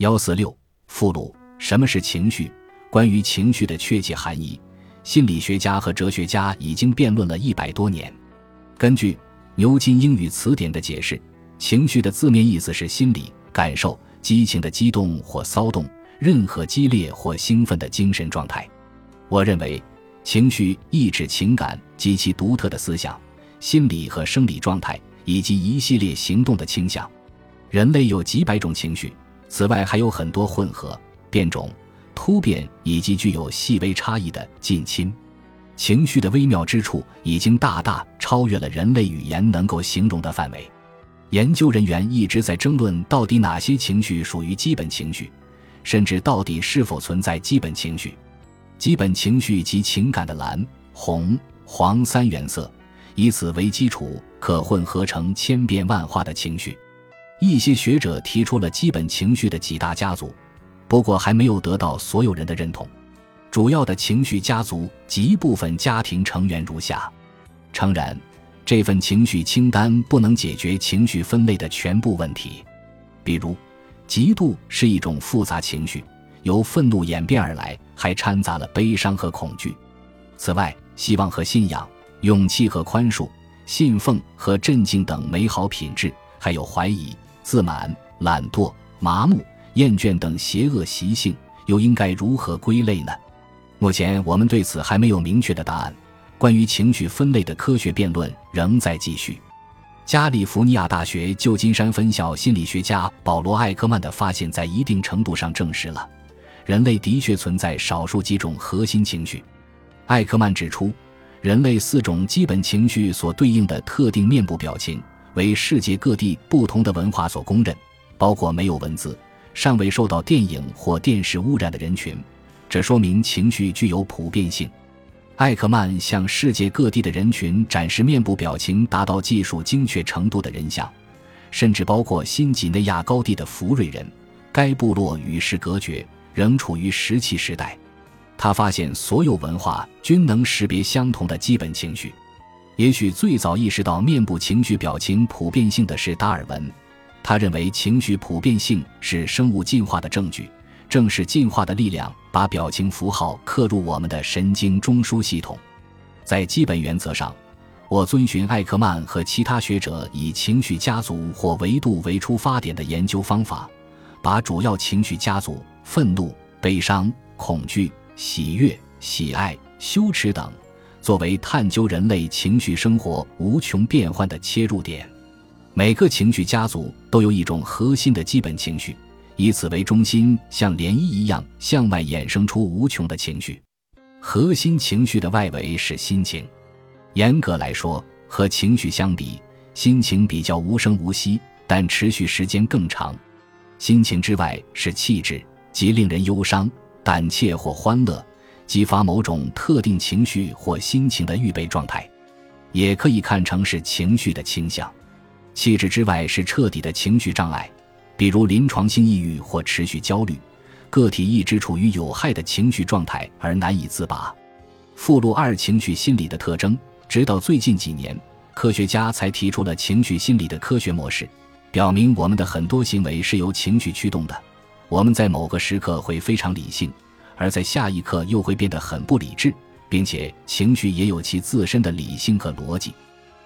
幺四六附录：什么是情绪？关于情绪的确切含义，心理学家和哲学家已经辩论了一百多年。根据牛津英语词典的解释，情绪的字面意思是心理感受、激情的激动或骚动，任何激烈或兴奋的精神状态。我认为，情绪意指情感及其独特的思想、心理和生理状态，以及一系列行动的倾向。人类有几百种情绪。此外，还有很多混合、变种、突变以及具有细微差异的近亲情绪的微妙之处，已经大大超越了人类语言能够形容的范围。研究人员一直在争论，到底哪些情绪属于基本情绪，甚至到底是否存在基本情绪。基本情绪及情感的蓝、红、黄三原色，以此为基础，可混合成千变万化的情绪。一些学者提出了基本情绪的几大家族，不过还没有得到所有人的认同。主要的情绪家族及部分家庭成员如下。诚然，这份情绪清单不能解决情绪分类的全部问题。比如，嫉妒是一种复杂情绪，由愤怒演变而来，还掺杂了悲伤和恐惧。此外，希望和信仰、勇气和宽恕、信奉和镇静等美好品质，还有怀疑。自满、懒惰、麻木、厌倦等邪恶习性，又应该如何归类呢？目前我们对此还没有明确的答案。关于情绪分类的科学辩论仍在继续。加利福尼亚大学旧金山分校心理学家保罗·艾克曼的发现，在一定程度上证实了人类的确存在少数几种核心情绪。艾克曼指出，人类四种基本情绪所对应的特定面部表情。为世界各地不同的文化所公认，包括没有文字、尚未受到电影或电视污染的人群。这说明情绪具有普遍性。艾克曼向世界各地的人群展示面部表情达到技术精确程度的人像，甚至包括新几内亚高地的福瑞人。该部落与世隔绝，仍处于石器时代。他发现所有文化均能识别相同的基本情绪。也许最早意识到面部情绪表情普遍性的是达尔文，他认为情绪普遍性是生物进化的证据，正是进化的力量把表情符号刻入我们的神经中枢系统。在基本原则上，我遵循艾克曼和其他学者以情绪家族或维度为出发点的研究方法，把主要情绪家族——愤怒、悲伤、恐惧、喜悦、喜爱、羞耻等。作为探究人类情绪生活无穷变换的切入点，每个情绪家族都有一种核心的基本情绪，以此为中心，像涟漪一样向外衍生出无穷的情绪。核心情绪的外围是心情。严格来说，和情绪相比，心情比较无声无息，但持续时间更长。心情之外是气质，即令人忧伤、胆怯或欢乐。激发某种特定情绪或心情的预备状态，也可以看成是情绪的倾向。气质之外是彻底的情绪障碍，比如临床性抑郁或持续焦虑，个体一直处于有害的情绪状态而难以自拔。附录二：情绪心理的特征。直到最近几年，科学家才提出了情绪心理的科学模式，表明我们的很多行为是由情绪驱动的。我们在某个时刻会非常理性。而在下一刻又会变得很不理智，并且情绪也有其自身的理性和逻辑。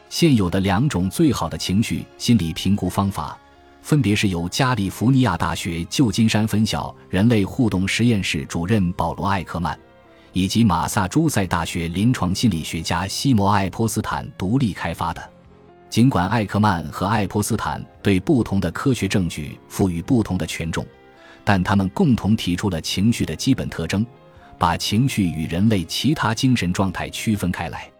现有的两种最好的情绪心理评估方法，分别是由加利福尼亚大学旧金山分校人类互动实验室主任保罗·艾克曼，以及马萨诸塞大学临床心理学家西摩·爱泼斯坦独立开发的。尽管艾克曼和爱泼斯坦对不同的科学证据赋予不同的权重。但他们共同提出了情绪的基本特征，把情绪与人类其他精神状态区分开来。